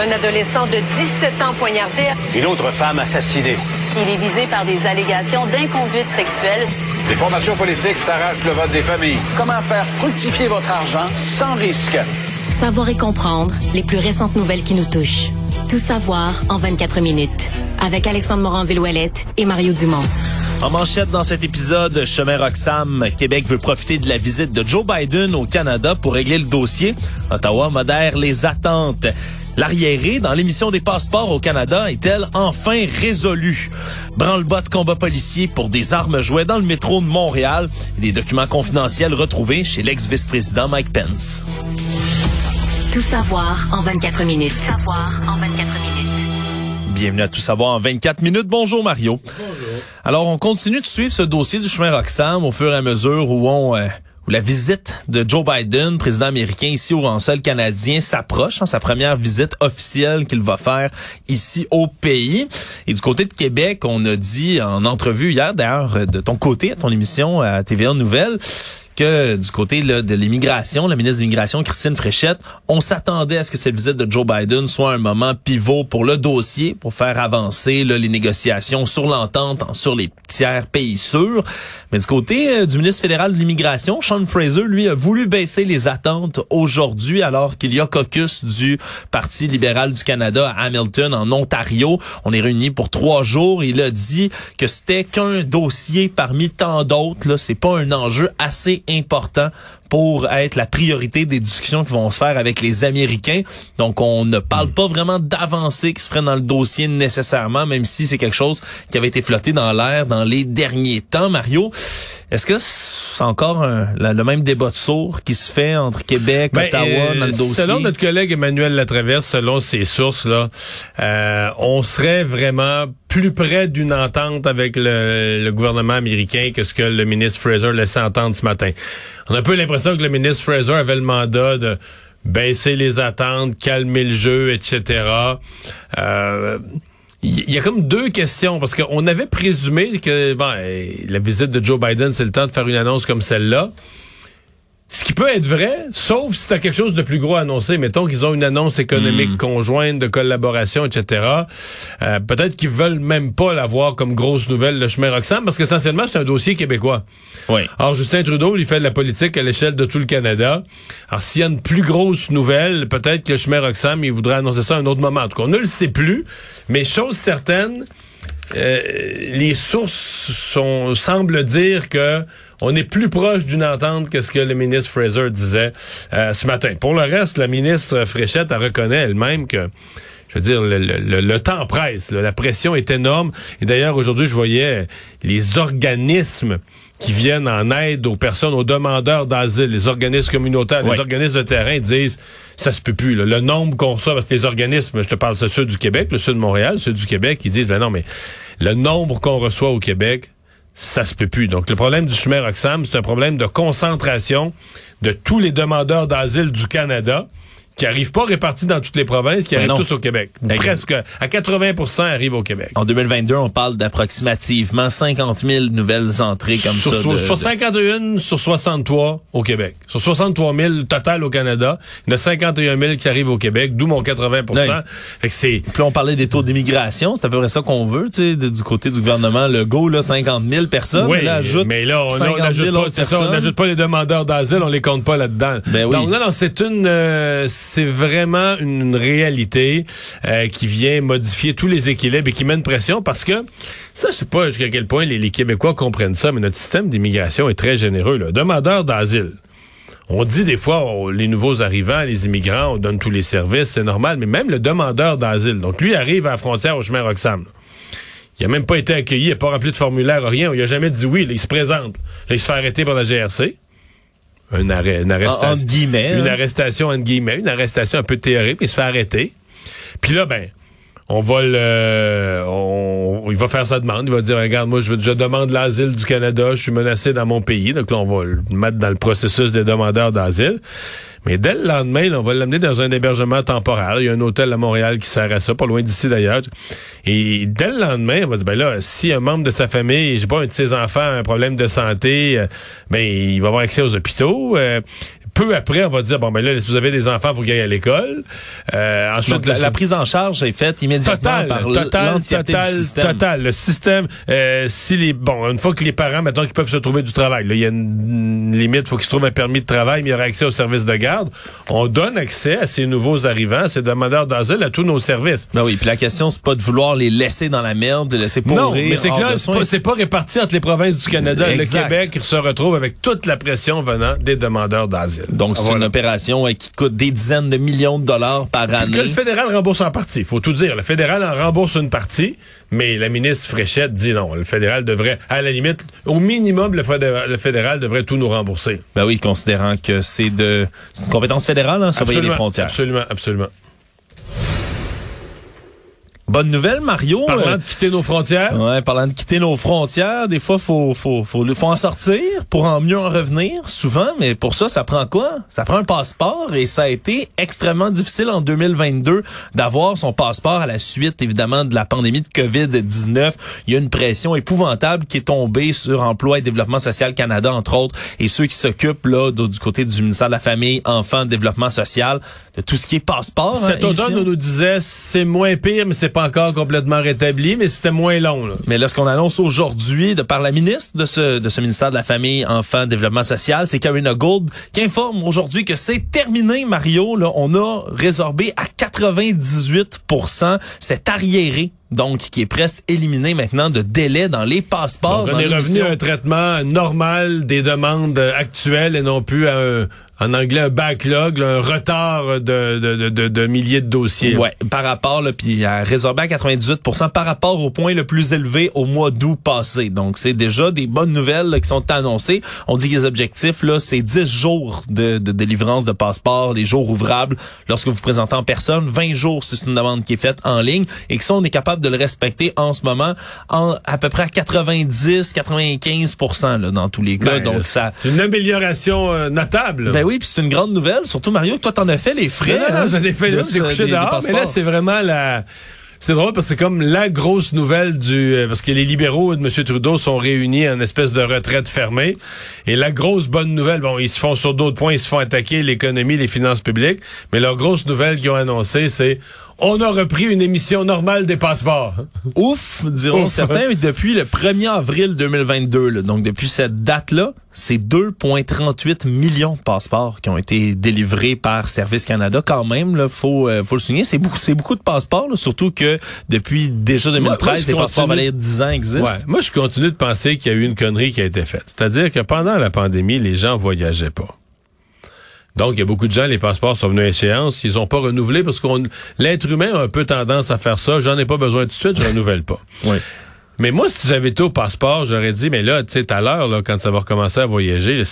Un adolescent de 17 ans poignardé. Une autre femme assassinée. Il est visé par des allégations d'inconduite sexuelle. Les formations politiques s'arrachent le vote des familles. Comment faire fructifier votre argent sans risque? Savoir et comprendre les plus récentes nouvelles qui nous touchent. Tout savoir en 24 minutes. Avec Alexandre Morin-Villouellette et Mario Dumont. En manchette dans cet épisode, Chemin Roxham, Québec veut profiter de la visite de Joe Biden au Canada pour régler le dossier. Ottawa modère les attentes. L'arriéré dans l'émission des passeports au Canada est-elle enfin résolue? Branle-bas de combat policier pour des armes jouées dans le métro de Montréal et des documents confidentiels retrouvés chez l'ex-vice-président Mike Pence. Tout savoir en 24 minutes. Tout savoir en 24 minutes. Bienvenue à Tout savoir en 24 minutes. Bonjour Mario. Bonjour. Alors, on continue de suivre ce dossier du chemin Roxham au fur et à mesure où on... Euh, où la visite de Joe Biden, président américain ici au sol canadien, s'approche, hein, sa première visite officielle qu'il va faire ici au pays. Et du côté de Québec, on a dit en entrevue hier, d'ailleurs, de ton côté, à ton émission à TVA Du côté de l'immigration, la ministre de l'immigration, Christine Fréchette, on s'attendait à ce que cette visite de Joe Biden soit un moment pivot pour le dossier, pour faire avancer les négociations sur l'entente sur les tiers pays sûrs. Mais du côté euh, du ministre fédéral de l'immigration, Sean Fraser, lui, a voulu baisser les attentes aujourd'hui alors qu'il y a caucus du Parti libéral du Canada à Hamilton, en Ontario. On est réunis pour trois jours. Il a dit que c'était qu'un dossier parmi tant d'autres. C'est pas un enjeu assez important pour être la priorité des discussions qui vont se faire avec les Américains. Donc, on ne parle pas vraiment d'avancée qui se ferait dans le dossier nécessairement, même si c'est quelque chose qui avait été flotté dans l'air dans les derniers temps. Mario, est-ce que c'est encore le même débat de sourds qui se fait entre Québec, ben, Ottawa euh, dans le dossier? Selon notre collègue Emmanuel Latraverse, selon ses sources, là, euh, on serait vraiment plus près d'une entente avec le, le, gouvernement américain que ce que le ministre Fraser laissait entendre ce matin. On a un peu l'impression que le ministre Fraser avait le mandat de baisser les attentes, calmer le jeu, etc. Euh, il y a comme deux questions parce qu'on avait présumé que la visite de Joe Biden, c'est le temps de faire une annonce comme celle-là. Ce qui peut être vrai, sauf si t'as quelque chose de plus gros à annoncer. Mettons qu'ils ont une annonce économique hmm. conjointe de collaboration, etc. Euh, Peut-être qu'ils veulent même pas l'avoir comme grosse nouvelle le chemin Roxham, parce qu'essentiellement, c'est un dossier québécois. Oui. Alors, Justin Trudeau, il fait de la politique à l'échelle de tout le Canada. Alors, s'il y a une plus grosse nouvelle, peut-être que le chemin Roxham, il voudrait annoncer ça à un autre moment. En tout cas, on ne le sait plus. Mais chose certaine, euh, les sources sont, semblent dire que on est plus proche d'une entente que ce que le ministre Fraser disait euh, ce matin. Pour le reste, la ministre Fréchette elle reconnaît elle-même que je veux dire, le, temps presse, la pression est énorme. Et d'ailleurs, aujourd'hui, je voyais les organismes qui viennent en aide aux personnes, aux demandeurs d'asile, les organismes communautaires, les organismes de terrain disent ça se peut plus. Le nombre qu'on reçoit, parce que les organismes, je te parle de ceux du Québec, le sud de Montréal, ceux du Québec, ils disent ben non, mais le nombre qu'on reçoit au Québec, ça se peut plus. Donc le problème du chemin Roxham, c'est un problème de concentration de tous les demandeurs d'asile du Canada qui arrivent pas répartis dans toutes les provinces, qui arrivent tous au Québec. Presque à 80% arrivent au Québec. En 2022, on parle d'approximativement 50 000 nouvelles entrées comme sur, ça. Sur, sur 51 sur 63 au Québec. Sur 63 000 total au Canada, il y en a 51 000 qui arrivent au Québec, d'où mon 80 fait que c'est... Puis on parlait des taux d'immigration, c'est à peu près ça qu'on veut, tu sais, du côté du gouvernement Legault, là, 50 000 personnes. Oui, là, ajoute mais là, on n'ajoute pas, pas les demandeurs d'asile, on les compte pas là-dedans. Ben oui. Donc, non, c'est une... Euh, c'est vraiment une réalité euh, qui vient modifier tous les équilibres et qui met une pression parce que ça, je sais pas jusqu'à quel point les, Québécois comprennent ça, mais notre système d'immigration est très généreux. Là. Demandeurs d'asile. On dit des fois, les nouveaux arrivants, les immigrants, on donne tous les services, c'est normal, mais même le demandeur d'asile, donc lui arrive à la frontière au chemin Roxham. Il a même pas été accueilli, il n'a pas rempli de formulaire, rien. Il a jamais dit oui. il se présente. il se fait arrêter par la GRC une, arrestation. guillemets. Une hein. arrestation, entre guillemets. Une arrestation un peu théorique, il se fait arrêter. Puis là, ben, on va le, on, il va faire sa demande. Il va dire, regarde, moi, je, je demande l'asile du Canada. Je suis menacé dans mon pays. Donc là, on va le mettre dans le processus des demandeurs d'asile. Mais dès le lendemain, on va l'amener dans un hébergement temporaire. Il y a un hôtel à Montréal qui sert à ça, pas loin d'ici d'ailleurs. Et dès le lendemain, on va dire, ben là, si un membre de sa famille, je sais pas, un de ses enfants a un problème de santé, euh, ben il va avoir accès aux hôpitaux. Euh, peu après, on va dire, bon, ben là, si vous avez des enfants, vous gagnez à l'école. Euh, ensuite, la, la, prise en charge est faite immédiatement total, par total, total, du système. Total, le système, euh, si les, bon, une fois que les parents, maintenant qu'ils peuvent se trouver du travail, là, il y a une limite, faut qu'ils se trouvent un permis de travail, mais il y aura accès au service de garde. On donne accès à ces nouveaux arrivants, ces demandeurs d'asile, à tous nos services. Ben oui, puis la question, c'est pas de vouloir les laisser dans la merde, de laisser pourrir. Non, mais c'est que là, c'est pas, pas, réparti entre les provinces du Canada. Exact. Le Québec se retrouve avec toute la pression venant des demandeurs d'asile. Donc, c'est une opération qui coûte des dizaines de millions de dollars par année. Que le fédéral rembourse en partie. faut tout dire. Le fédéral en rembourse une partie, mais la ministre Fréchette dit non. Le fédéral devrait, à la limite, au minimum, le fédéral, le fédéral devrait tout nous rembourser. Ben oui, considérant que c'est de une compétence fédérale, hein, surveiller les frontières. Absolument, absolument. Bonne nouvelle, Mario. Parlant de quitter nos frontières. Ouais, parlant de quitter nos frontières, des fois, faut, faut, faut, faut en sortir pour en mieux en revenir, souvent. Mais pour ça, ça prend quoi? Ça prend un passeport et ça a été extrêmement difficile en 2022 d'avoir son passeport à la suite, évidemment, de la pandémie de COVID-19. Il y a une pression épouvantable qui est tombée sur Emploi et Développement social Canada, entre autres, et ceux qui s'occupent, là, du côté du ministère de la Famille, Enfants, Développement social, de tout ce qui est passeport. Cet hein, automne, on nous disait, c'est moins pire, mais c'est pas encore complètement rétabli, mais c'était moins long. Mais là, ce annonce aujourd'hui de par la ministre de ce, de ce ministère de la Famille, Enfants, Développement social, c'est Karina Gould qui informe aujourd'hui que c'est terminé, Mario. Là, on a résorbé à 98% cet arriéré donc qui est presque éliminé maintenant de délai dans les passeports. Donc, on est revenu à un traitement normal des demandes actuelles et non plus à un, en anglais un backlog, là, un retard de, de, de, de, milliers de dossiers. Ouais, par rapport, là, puis à résorbé à 98% par rapport au point le plus élevé au mois d'août passé. Donc, c'est déjà des bonnes nouvelles là, qui sont annoncées. On dit que les objectifs, là, c'est 10 jours de, de délivrance de passeport, les jours ouvrables lorsque vous présentez en personne, 20 jours si c'est une demande qui est faite en ligne, et que ça, on est capable de le respecter en ce moment en à peu près à 90-95 là, dans tous les cas. Ben, Donc, ça... Une amélioration euh, notable. Ben oui, puis c'est une grande nouvelle, surtout Mario, toi t'en as fait les frais. Non, non, hein, j'en ai fait, de j'ai ce- couché des- des dehors, mais là c'est vraiment la... C'est drôle parce que c'est comme la grosse nouvelle du... euh, Parce que les libéraux de M. Trudeau sont réunis en espèce de retraite fermée. Et la grosse bonne nouvelle, bon, ils se font sur d'autres points, ils se font attaquer l'économie, les finances publiques. Mais leur grosse nouvelle qu'ils ont annoncée, c'est on a repris une émission normale des passeports. Ouf, diront Ouf. certains, mais depuis le 1er avril 2022, là, donc depuis cette date-là, c'est 2,38 millions de passeports qui ont été délivrés par Service Canada. Quand même, là, faut, euh, faut le souligner, c'est beaucoup, c'est beaucoup de passeports, là, surtout que depuis déjà 2013, moi, je les passeports valaient 10 ans existent. Ouais. Moi, je continue de penser qu'il y a eu une connerie qui a été faite. C'est-à-dire que pendant la pandémie, les gens voyageaient pas. Donc, il y a beaucoup de gens, les passeports sont venus à échéance, ils ont pas renouvelé parce qu'on l'être humain a un peu tendance à faire ça. J'en ai pas besoin tout de suite, je renouvelle pas. Mais moi, si j'avais été au passeport, j'aurais dit, mais là, tu sais, tout à l'heure, là, quand ça va recommencer à voyager,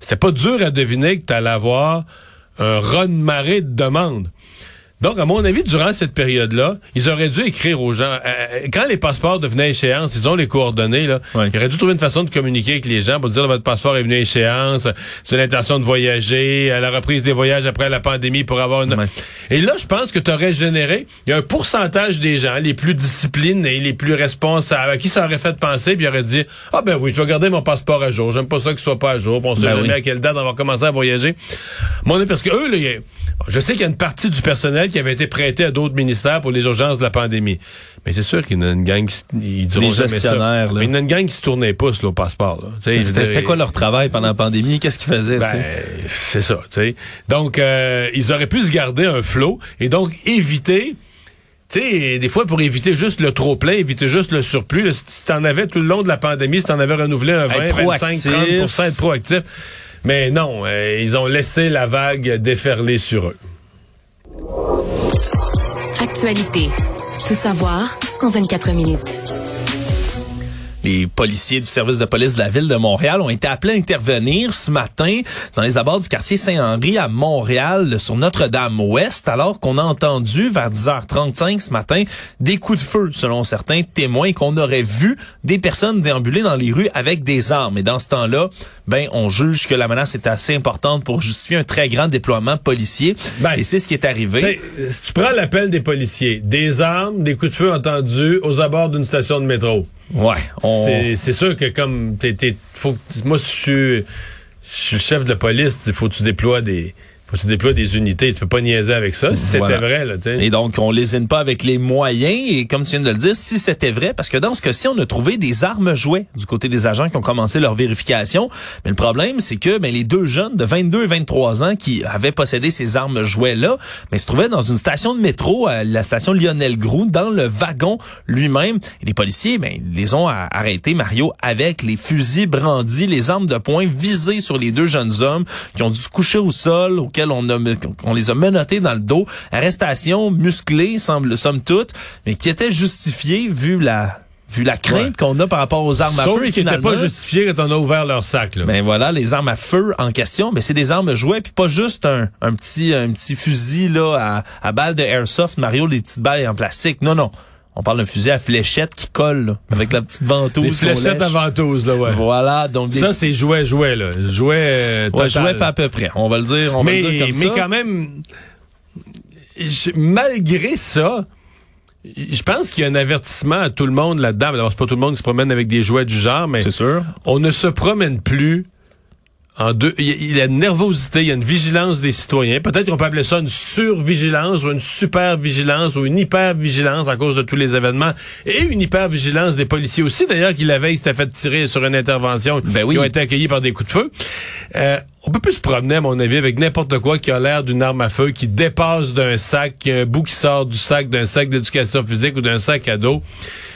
c'était pas dur à deviner que tu allais avoir un raz-de-marée de demandes. Donc, à mon avis, durant cette période-là, ils auraient dû écrire aux gens. euh, quand les passeports devenaient à échéance, ils ont les coordonnées, là. Ouais. Ils auraient dû trouver une façon de communiquer avec les gens pour dire votre passeport est venu à échéance, c'est l'intention de voyager, à la reprise des voyages après la pandémie pour avoir une. Ouais. Et là, je pense que tu aurais généré. Il y a un pourcentage des gens, les plus disciplinés, les plus responsables, à qui ça aurait fait penser, puis ils auraient dit Ah ben oui, je vais garder mon passeport à jour. J'aime pas ça qu'il soit pas à jour. puis On sait Ben jamais oui. à quelle date on va commencer à voyager. Mon parce que eux, là, y a- je sais qu'il y a une partie du personnel qui avait été prêté à d'autres ministères pour les urgences de la pandémie. Mais c'est sûr qu'il y en a une gang qui ils Des jamais ça. gestionnaires, là. Mais il y en a une gang qui se tournait pas sur le passeport. veux C'était quoi leur travail pendant la pandémie? Qu'est-ce qu'ils faisaient? ben, c'est ça, tu sais. Donc, euh, ils auraient pu se garder un flot et donc éviter, tu sais, des fois pour éviter juste le trop-plein, éviter juste le surplus, là, si t'en avais tout le long de la pandémie, si t'en avais renouvelé un 20, Être 25, proactif. 30 être proactif. Mais non, euh, ils ont laissé la vague déferler sur eux. Actualité. Tout savoir en 24 minutes. Les policiers du service de police de la ville de Montréal ont été appelés à intervenir ce matin dans les abords du quartier Saint-Henri à Montréal sur Notre-Dame-Ouest alors qu'on a entendu vers 10h35 ce matin des coups de feu selon certains témoins qu'on aurait vu des personnes déambuler dans les rues avec des armes. Et dans ce temps-là, ben on juge que la menace est assez importante pour justifier un très grand déploiement policier. Ben, Et c'est ce qui est arrivé. Si tu prends l'appel des policiers, des armes, des coups de feu entendus aux abords d'une station de métro. Ouais. on- C'est sûr que comme t'es, moi si je suis je suis chef de la police, il faut que tu déploies des faut que tu déploies des unités. Tu peux pas niaiser avec ça. Si Voilà. c'était vrai, là. Et donc, on lésine pas avec les moyens. Et comme tu viens de le dire, si c'était vrai, parce que dans ce cas-ci, on a trouvé des armes jouets du côté des agents qui ont commencé leur vérification. Mais le problème, c'est que ben, les deux jeunes de 22 et 23 ans qui avaient possédé ces armes jouets-là, ben, se trouvaient dans une station de métro, à la station Lionel Groux, dans le wagon lui-même. Et les policiers, ben, ils les ont arrêtés, Mario, avec les fusils brandis, les armes de poing visées sur les deux jeunes hommes qui ont dû se coucher au sol, auxquels on, a, on les a menottés dans le dos. Arrestation musclée, semble, somme toute, mais qui était justifiée vu la, vu la crainte Ouais. qu'on a par rapport aux armes à feu. N'étaient finalement, pas justifiés quand on a ouvert leur sac, là. ben voilà, les armes à feu en question, mais c'est des armes jouets puis pas juste un, un petit un petit fusil là à, à balles de airsoft Mario des petites balles en plastique. Non non, on parle d'un fusil à fléchette qui colle là, avec la petite ventouse. des fléchettes à ventouse, là, ouais. Voilà, donc des Ça, c'est jouet, jouet, là. Jouet, euh, ouais, total. jouets pas à peu près. On va le dire, on mais, va le dire comme mais ça. quand même, je- malgré ça, je pense qu'il y a un avertissement à tout le monde là-dedans. D'abord, c'est pas tout le monde qui se promène avec des jouets du genre, mais c'est sûr. on ne se promène plus en deux. Il y, a, une nervosité, il y a une vigilance des citoyens. Peut-être qu'on peut appeler ça une survigilance ou une super vigilance ou une hyper vigilance à cause de tous les événements et une hyper vigilance des policiers aussi. D'ailleurs, qui la veille s'était fait tirer sur une intervention Ben oui. qui ont été accueillis par des coups de feu. Euh, on peut plus se promener, à mon avis, avec n'importe quoi qui a l'air d'une arme à feu, qui dépasse d'un sac, qui a un bout qui sort du sac, d'un sac d'éducation physique ou d'un sac à dos.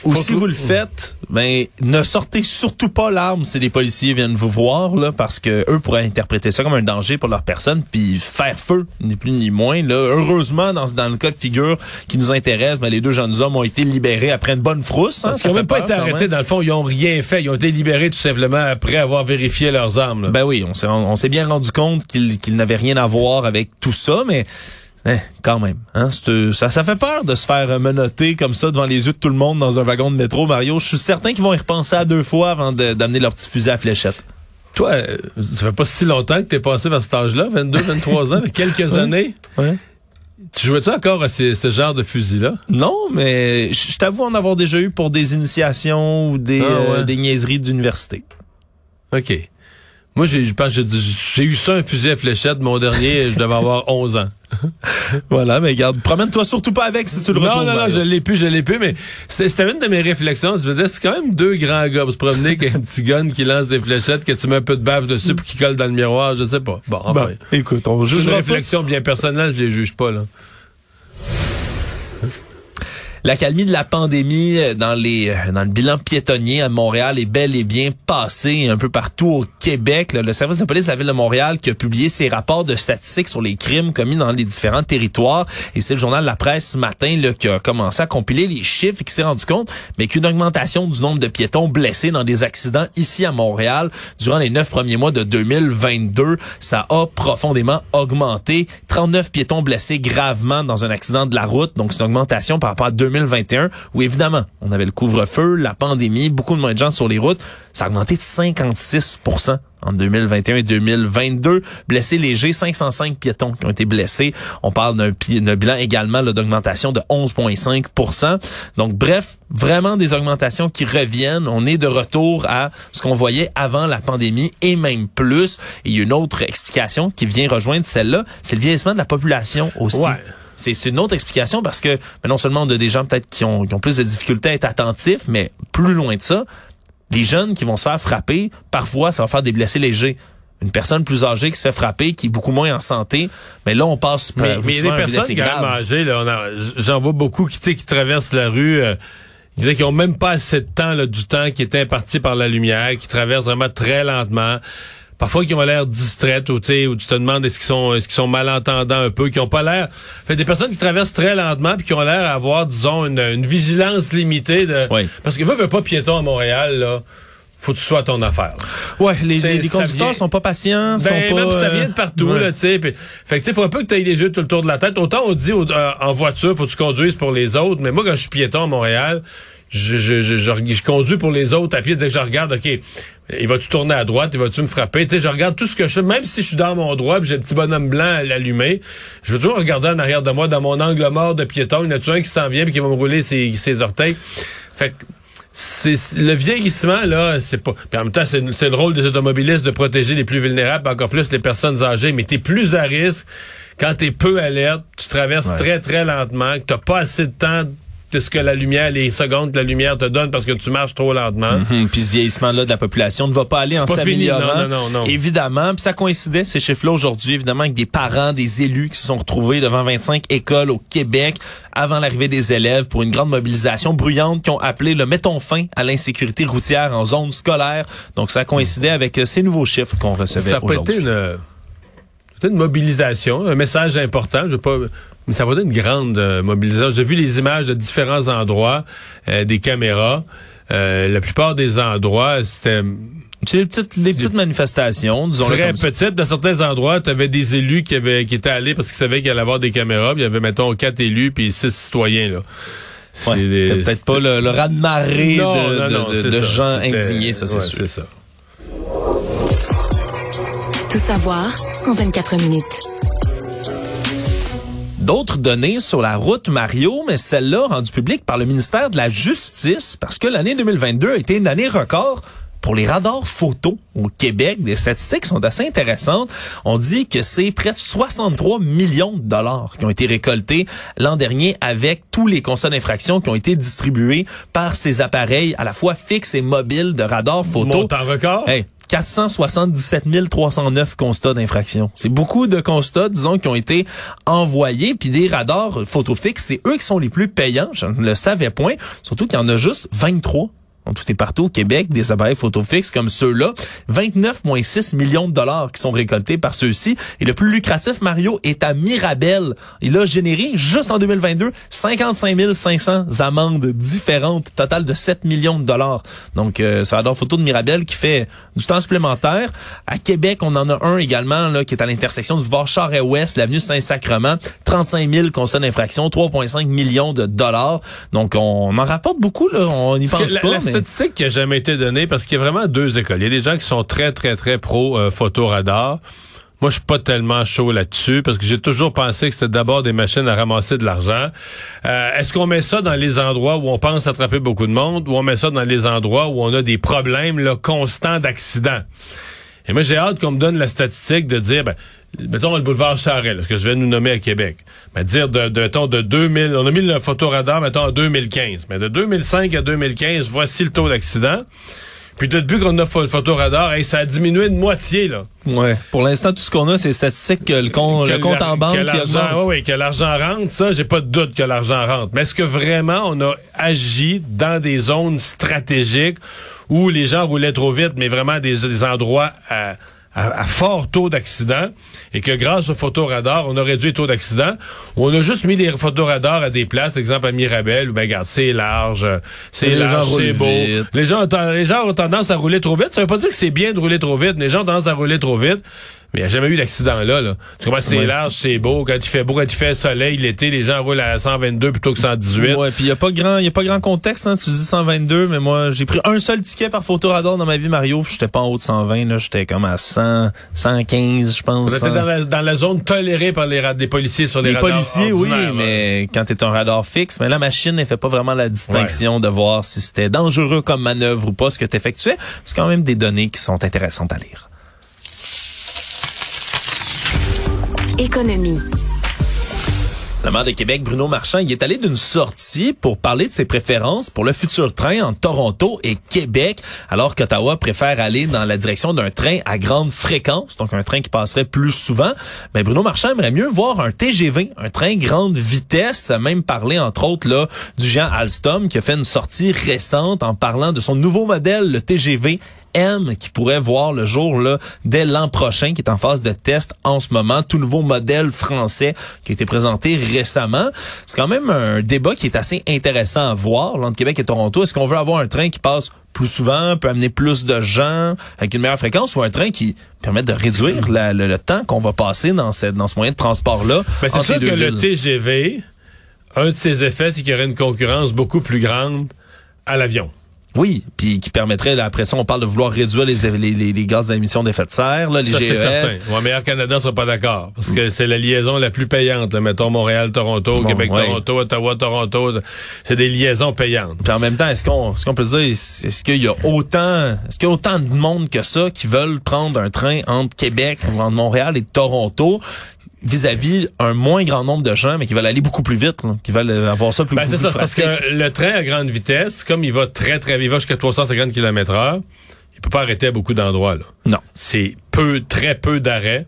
Ou si vous le faites, ben ne sortez surtout pas l'arme si les policiers viennent vous voir là, parce que eux pourraient interpréter ça comme un danger pour leur personne, puis faire feu, ni plus ni moins. Là, heureusement, dans, dans le cas de figure qui nous intéresse, ben, les deux jeunes hommes ont été libérés après une bonne frousse. Hein, Ils ça n'ont fait même pas été arrêtés, dans le fond, ils ont rien fait. Ils ont été libérés tout simplement après avoir vérifié leurs armes. là. Ben oui, on s'est on s'est bien rendu compte qu'ils qu'ils n'avaient rien à voir avec tout ça, mais hein, quand même, hein, c'est- ça, ça fait peur de se faire menotter comme ça devant les yeux de tout le monde dans un wagon de métro, Mario. Je suis certain qu'ils vont y repenser à deux fois avant de- d'amener leur petit fusil à fléchette. Toi, euh, ça fait pas si longtemps que t'es passé vers cet âge-là, 22, 23 ans, quelques années. Ouais. Tu jouais-tu encore à ces- ce genre de fusil-là? Non, mais je t'avoue en avoir déjà eu pour des initiations ou des, Ah, ouais. euh, des niaiseries d'université. OK. Moi, j'ai eu ça, un fusil à fléchette, mon dernier, je devais avoir 11 ans. Voilà, mais garde, promène-toi surtout pas avec si tu le Non, retrouves. non, non, Mario. je l'ai plus, je l'ai plus, mais c'est- c'était une de mes réflexions. Je veux dire, c'est quand même deux grands gars pour se promener avec un petit gun qui lance des fléchettes, que tu mets un peu de bave dessus puis qui colle dans le miroir, je sais pas. Bon, enfin. Bon, écoute, on C'est une réflexion bien personnelle, je les juge pas, là. L'accalmie de la pandémie euh, dans les euh, dans le bilan piétonnier à Montréal est bel et bien passée un peu partout au Québec. Le service de police de la ville de Montréal qui a publié ses rapports de statistiques sur les crimes commis dans les différents territoires. Et c'est le journal La Presse ce matin là, qui a commencé à compiler les chiffres et qui s'est rendu compte mais qu'une augmentation du nombre de piétons blessés dans des accidents ici à Montréal durant les neuf premiers mois de 2022, ça a profondément augmenté. 39 piétons blessés gravement dans un accident de la route. Donc, c'est une augmentation par rapport à 2021 où, évidemment, on avait le couvre-feu, la pandémie, beaucoup de moins de gens sur les routes. Ça a augmenté de 56% en 2021 et 2022. Blessés légers, 505 piétons qui ont été blessés. On parle d'un bilan également d'augmentation de 11,5% Donc, bref, vraiment des augmentations qui reviennent. On est de retour à ce qu'on voyait avant la pandémie et même plus. Et une autre explication qui vient rejoindre celle-là, c'est le vieillissement de la population aussi. Ouais. C'est une autre explication parce que mais non seulement on a des gens peut-être qui ont, qui ont plus de difficultés à être attentifs, mais plus loin de ça, les jeunes qui vont se faire frapper, parfois ça va faire des blessés légers. Une personne plus âgée qui se fait frapper, qui est beaucoup moins en santé, mais là on passe Mais mais il y a des personnes grave. âgées, là, j'en vois beaucoup qui, qui traversent la rue, euh, ils disaient qu'ils ont même pas assez de temps, là, du temps qui est imparti par la lumière, qui traversent vraiment très lentement. Parfois, qui ont l'air distraites, ou, où tu te demandes est-ce qu'ils sont, est-ce qu'ils sont malentendants un peu, qui ont pas l'air. Fait des personnes qui traversent très lentement, puis qui ont l'air d'avoir, disons, une, une vigilance limitée. De, Oui. Parce que veut, veut pas piéton à Montréal, là. Faut que tu sois à ton affaire. là. Ouais, les, les, les conducteurs vient- sont pas patients, Ben, sont pas, même ça euh, vient de partout, ouais. là, tu sais. Fait que, tu sais, faut un peu que tu aies les yeux tout le tour de la tête. Autant on dit euh, en voiture, faut que tu conduises pour les autres. Mais moi, quand je suis piéton à Montréal, je, je, je, je, je conduis pour les autres à pied. Dès que je regarde, OK, il va-tu tourner à droite? Il va-tu me frapper? Tu sais, je regarde tout ce que je fais. Même si je suis dans mon droit j'ai le petit bonhomme blanc à l'allumer, je veux toujours regarder en arrière de moi, dans mon angle mort de piéton. Il y en a-tu un qui s'en vient puis qui va me rouler ses, ses orteils? Fait que, c'est le vieillissement là, c'est pas. Puis en même temps, c'est c'est le rôle des automobilistes de protéger les plus vulnérables, encore plus les personnes âgées. Mais t'es plus à risque quand t'es peu alerte, tu traverses Ouais. très très lentement, que t'as pas assez de temps de ce que la lumière, les secondes que la lumière te donne parce que tu marches trop lentement. Hum, Puis ce vieillissement-là de la population ne va pas aller en s'améliorant. non, non, non, non. Évidemment, puis ça coïncidait, ces chiffres-là, aujourd'hui, évidemment, avec des parents, des élus qui se sont retrouvés devant 25 écoles au Québec avant l'arrivée des élèves pour une grande mobilisation bruyante qui ont appelé le mettons fin à l'insécurité routière en zone scolaire. Donc ça coïncidait avec euh, ces nouveaux chiffres qu'on recevait Ça été aujourd'hui. une, une mobilisation, un message important. Je veux pas, mais ça va être une grande euh, mobilisation. J'ai vu les images de différents endroits, euh, des caméras. Euh, la plupart des endroits, c'était C'est des petites, des petites manifestations, disons très petites. Dans certains endroits, tu avais des élus qui avaient qui étaient allés parce qu'ils savaient qu'il allait avoir des caméras. Puis il y avait, mettons, quatre élus puis six citoyens. là. C'est peut-être pas le, le raz-de-marée de, non, de- non, de- c'est de ça. gens indignés, ça c'est ouais, sûr. Tout savoir en 24 minutes. D'autres données sur la route Mario, mais celle-là rendue publique par le ministère de la Justice, parce que l'année 2022 a été une année record pour les radars photos au Québec. Des statistiques sont assez intéressantes. On dit que c'est près de 63 millions de dollars qui ont été récoltés l'an dernier avec tous les constats d'infraction qui ont été distribués par ces appareils à la fois fixes et mobiles de radars photos. Montant record. Hey, 477 309 constats d'infraction. C'est beaucoup de constats, disons, qui ont été envoyés. Puis des radars photo fixes, c'est eux qui sont les plus payants. Je ne le savais point. Surtout qu'il y en a juste 23. Donc, tout est partout au Québec, des appareils photo fixes comme ceux-là. 29,6 millions de dollars qui sont récoltés par ceux-ci. Et le plus lucratif, Mario, est à Mirabel. Il a généré, juste en 2022, 55 500 amendes différentes, total de 7 millions de dollars. Donc, euh, radar photo de Mirabel qui fait du temps supplémentaire. À Québec, on en a un également là, qui est à l'intersection du boulevard Charest-Ouest, l'avenue Saint-Sacrement. 35 000 constats d'infraction, 3,5 millions de dollars. Donc, on en rapporte beaucoup, là. On n'y pense pas. la mais- statistique qui a jamais été donnée, parce qu'il y a vraiment deux écoles. Il y a des gens qui sont très, très, très pro euh, photoradar. Moi, je suis pas tellement chaud là-dessus parce que j'ai toujours pensé que c'était d'abord des machines à ramasser de l'argent. Euh, Est-ce qu'on met ça dans les endroits où on pense attraper beaucoup de monde ou on met ça dans les endroits où on a des problèmes là, constants d'accidents? Et moi, j'ai hâte qu'on me donne la statistique de dire, ben, mettons le boulevard Charest, ce que je viens de nous nommer à Québec. Ben, dire de, de, de 2000, on a mis le photoradar, mettons, en 2015. Mais de 2005 à 2015, voici le taux d'accident. Puis depuis qu'on a le photoradar, hey, ça a diminué de moitié, là. Ouais. Pour l'instant, tout ce qu'on a, c'est les statistiques que le, con- Que le compte en banque que l'argent, ouais, ouais, que l'argent rentre, ça, j'ai pas de doute que l'argent rentre. Mais est-ce que vraiment on a agi dans des zones stratégiques où les gens roulaient trop vite, mais vraiment des, des endroits à, à- à fort taux d'accident, et que grâce au photoradar, on a réduit le taux d'accident, ou on a juste mis les photoradars à des places, exemple à Mirabel, où ben regarde, c'est large, c'est large, c'est beau. vite. Les gens, ont les gens ont tendance à rouler trop vite. Ça veut pas dire que c'est bien de rouler trop vite. Les gens ont tendance à rouler trop vite. Mais il n'y a jamais eu d'accident là, là. Tu comprends? C'est Ouais. large, c'est beau. Quand il fait beau, quand il fait soleil, l'été, les gens roulent à 122 plutôt que 118. Ouais, puis il y a pas grand, il y a pas grand contexte hein, tu dis 122 mais moi j'ai pris un seul ticket par photoradar dans ma vie Mario, j'étais pas en haut de 120 là, j'étais comme à 100 115 je pense. 100. dans la, dans la zone tolérée par les, des policiers sur les, Les radars policiers, oui, mais quand t'es un radar fixe, mais la machine ne fait pas vraiment la distinction de voir si c'était dangereux comme manœuvre ou pas ce que tu effectuais. C'est quand même des données qui sont intéressantes à lire. Économie. Le de Québec, Bruno Marchand, il est allé d'une sortie pour parler de ses préférences pour le futur train entre Toronto et Québec, alors qu'Ottawa préfère aller dans la direction d'un train à grande fréquence, donc un train qui passerait plus souvent. Mais Bruno Marchand aimerait mieux voir un TGV, un train grande vitesse, même parler entre autres là du géant Alstom qui a fait une sortie récente en parlant de son nouveau modèle, le TGV M qui pourrait voir le jour là dès l'an prochain, qui est en phase de test en ce moment, tout nouveau modèle français qui a été présenté récemment. C'est quand même un débat qui est assez intéressant à voir là, entre Québec et Toronto. Est-ce qu'on veut avoir un train qui passe plus souvent, peut amener plus de gens avec une meilleure fréquence ou un train qui permet de réduire la- le, le temps qu'on va passer dans, cette, dans ce moyen de transport-là? Ben, c'est sûr que le? TGV, un de ses effets, c'est qu'il y aurait une concurrence beaucoup plus grande à l'avion. Oui, puis qui permettrait, là, après ça, on parle de vouloir réduire les, les, les, les gaz d'émission d'effet de serre, là, les Ça, c'est GES. certain. Ouais, mais Air Canada sera pas d'accord. Parce que c'est la liaison la plus payante. là. Mettons Montréal-Toronto, Bon, Québec-Toronto, Ottawa-Toronto. C'est des liaisons payantes. Puis en même temps, est-ce qu'on est-ce qu'on peut se dire est-ce qu'il y a autant est-ce qu'il y a autant de monde que ça qui veulent prendre un train entre Québec, entre Montréal et Toronto vis-à-vis un moins grand nombre de gens mais qui veulent aller beaucoup plus vite, là, qui veulent avoir ça plus, Ben, plus ça, parce que le train à grande vitesse, comme il va très, très vite, il va jusqu'à 350 km heure, il peut pas arrêter à beaucoup d'endroits, là. Non. C'est peu, très peu d'arrêts.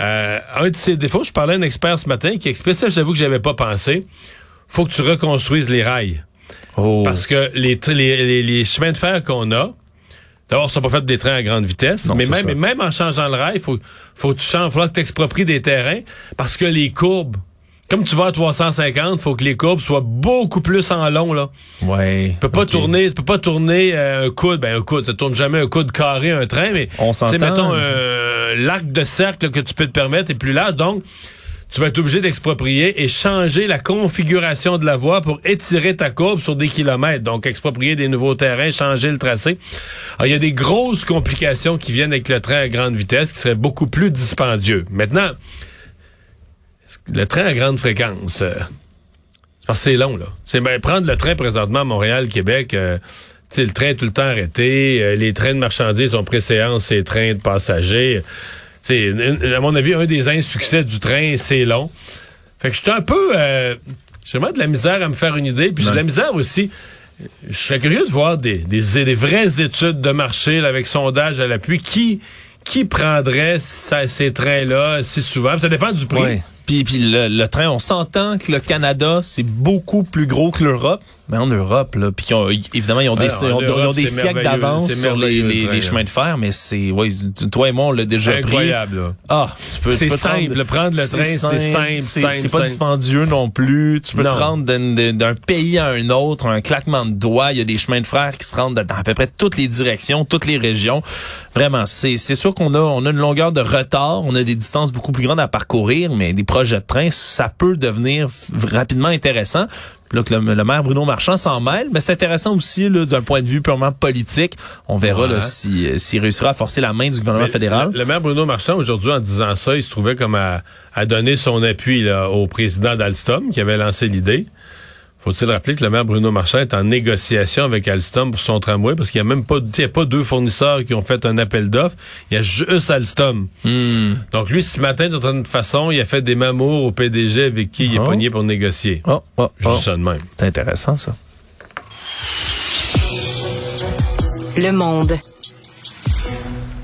Euh, un de ses défauts, je parlais à un expert ce matin qui explique ça, j'avoue que j'avais pas pensé. Faut que tu reconstruises les rails. Oh. Parce que les, tr- les, les, les chemins de fer qu'on a, d'abord, sont pas faits des trains à grande vitesse. Non, mais même, ça. mais même en changeant le rail, faut, faut que tu changes, faut que tu expropries des terrains parce que les courbes, comme tu vas à 350, faut que les courbes soient beaucoup plus en long, là. ouais. Tu peux pas tourner, tu peux pas tourner euh, un coude, ben un coude, ça tourne jamais un coude carré un train, mais On s'entend. mettons euh, l'arc de cercle que tu peux te permettre est plus large, donc tu vas être obligé d'exproprier et changer la configuration de la voie pour étirer ta courbe sur des kilomètres. Donc exproprier des nouveaux terrains, changer le tracé. Alors, il y a des grosses complications qui viennent avec le train à grande vitesse qui seraient beaucoup plus dispendieux. Maintenant, le train à grande fréquence, euh, c'est long, là. C'est ben, prendre le train présentement à Montréal, Québec, euh, le train est tout le temps arrêté, euh, les trains de marchandises ont préséance ces trains de passagers. Sais, à mon avis, un des insuccès du train, c'est long. Fait que j'étais un peu... Euh, j'ai vraiment de la misère à me faire une idée, puis j'ai de la misère aussi... Je serais curieux de voir des, des, des vraies études de marché là, avec sondage à l'appui. Qui, qui prendrait ça- ces trains-là si souvent? Ça dépend du prix. Ouais. Puis, puis le, le train, on s'entend que le Canada, c'est beaucoup plus gros que l'Europe. Mais en Europe, là, puis ont- évidemment, ils ont des, Alors, ils ont, ils ont Europe, des siècles d'avance sur les, les, train, les chemins de fer, mais c'est, ouais, toi et moi, on l'a déjà pris. Incroyable. là. Ah, tu peux, C'est simple, rendre- prendre le train, c'est simple, c'est simple, c'est pas dispendieux non plus. Tu peux Non. te rendre d'un- pays à un autre, un claquement de doigts. Il y a des chemins de fer qui se rendent dans à peu près toutes les directions, toutes les régions. Vraiment, c'est c'est sûr qu'on a on a une longueur de retard, on a des distances beaucoup plus grandes à parcourir, mais des projets de train, ça peut devenir rapidement intéressant. Puis Là, que le, le maire Bruno Marchand s'en mêle, mais c'est intéressant aussi d'un point de vue purement politique. On verra Ouais. là, si, euh, s'il réussira à forcer la main du gouvernement Mais fédéral. Le, le maire Bruno Marchand, aujourd'hui, en disant ça, il se trouvait comme à, à donner son appui là, au président d'Alstom qui avait lancé l'idée. Faut-il rappeler que le maire Bruno Marchand est en négociation avec Alstom pour son tramway? Parce qu'il n'y a même pas, il y a pas deux fournisseurs qui ont fait un appel d'offres. Il y a juste Alstom. Hmm. Donc lui, ce matin, d'une certaine façon, il a fait des mamours au PDG avec qui il est Oh. pogné pour négocier. Oh, oh, Je oh. dis ça de même. C'est intéressant, ça. Le monde.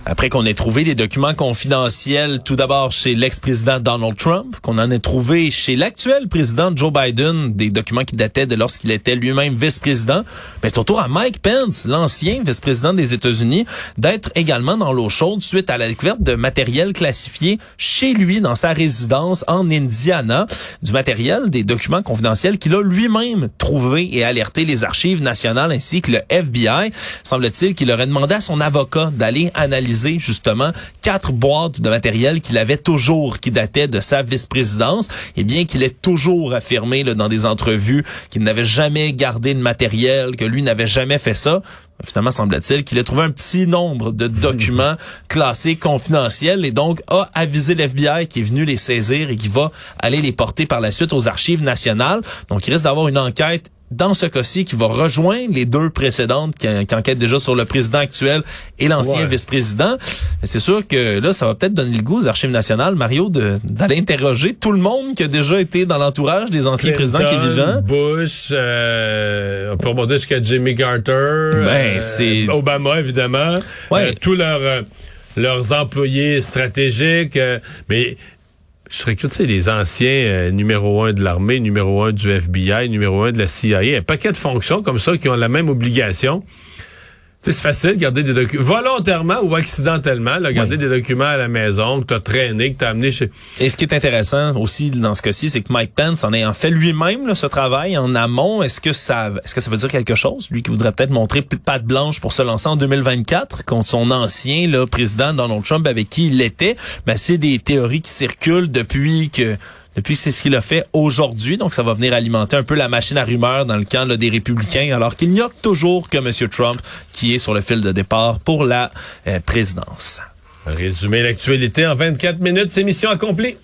Après qu'on ait trouvé des documents confidentiels, tout d'abord chez l'ex-président Donald Trump, qu'on en ait trouvé chez l'actuel président Joe Biden, des documents qui dataient de lorsqu'il était lui-même vice-président, ben c'est au tour à Mike Pence, l'ancien vice-président des États-Unis, d'être également dans l'eau chaude suite à la découverte de matériel classifié chez lui dans sa résidence en Indiana, du matériel, des documents confidentiels qu'il a lui-même trouvé et alerté les archives nationales ainsi que le FBI. Semble-t-il qu'il aurait demandé à son avocat d'aller analyser justement quatre boîtes de matériel qu'il avait toujours, qui dataient de sa vice-présidence, et bien qu'il ait toujours affirmé là, dans des entrevues qu'il n'avait jamais gardé de matériel, que lui n'avait jamais fait ça. Finalement, semble-t-il qu'il a trouvé un petit nombre de documents classés confidentiels et donc a avisé l'FBI qui est venu les saisir et qui va aller les porter par la suite aux archives nationales. Donc, il risque d'avoir une enquête dans ce cas-ci qui va rejoindre les deux précédentes qui, qui enquêtent déjà sur le président actuel et l'ancien Ouais. vice-président. C'est sûr que là, ça va peut-être donner le goût aux archives nationales, Mario, d'aller interroger tout le monde qui a déjà été dans l'entourage des anciens présidents qui est vivant. Bush, euh, on peut remonter jusqu'à Jimmy Carter, euh, Ben, c'est- Obama évidemment, Ouais. euh, tous leurs euh, leurs employés stratégiques, euh, mais tu sais, les anciens euh, numéro un de l'armée, numéro un du FBI, numéro un de la CIA, un paquet de fonctions comme ça qui ont la même obligation. C'est facile de garder des documents, volontairement ou accidentellement, là, garder des documents à la maison que t'as traîné, que t'as amené chez... Et ce qui est intéressant aussi dans ce cas-ci, c'est que Mike Pence en ayant fait lui-même ce travail en amont, est-ce que ça est-ce que ça veut dire quelque chose? Lui qui voudrait peut-être montrer patte blanche pour se lancer en 2024 contre son ancien là, président Donald Trump avec qui il était, ben, c'est des théories qui circulent depuis que Depuis, c'est ce qu'il a fait aujourd'hui. Donc, ça va venir alimenter un peu la machine à rumeurs dans le camp des républicains, alors qu'il n'y a toujours que M. Trump qui est sur le fil de départ pour la euh, présidence. Résumer l'actualité en 24 minutes, c'est mission accomplie.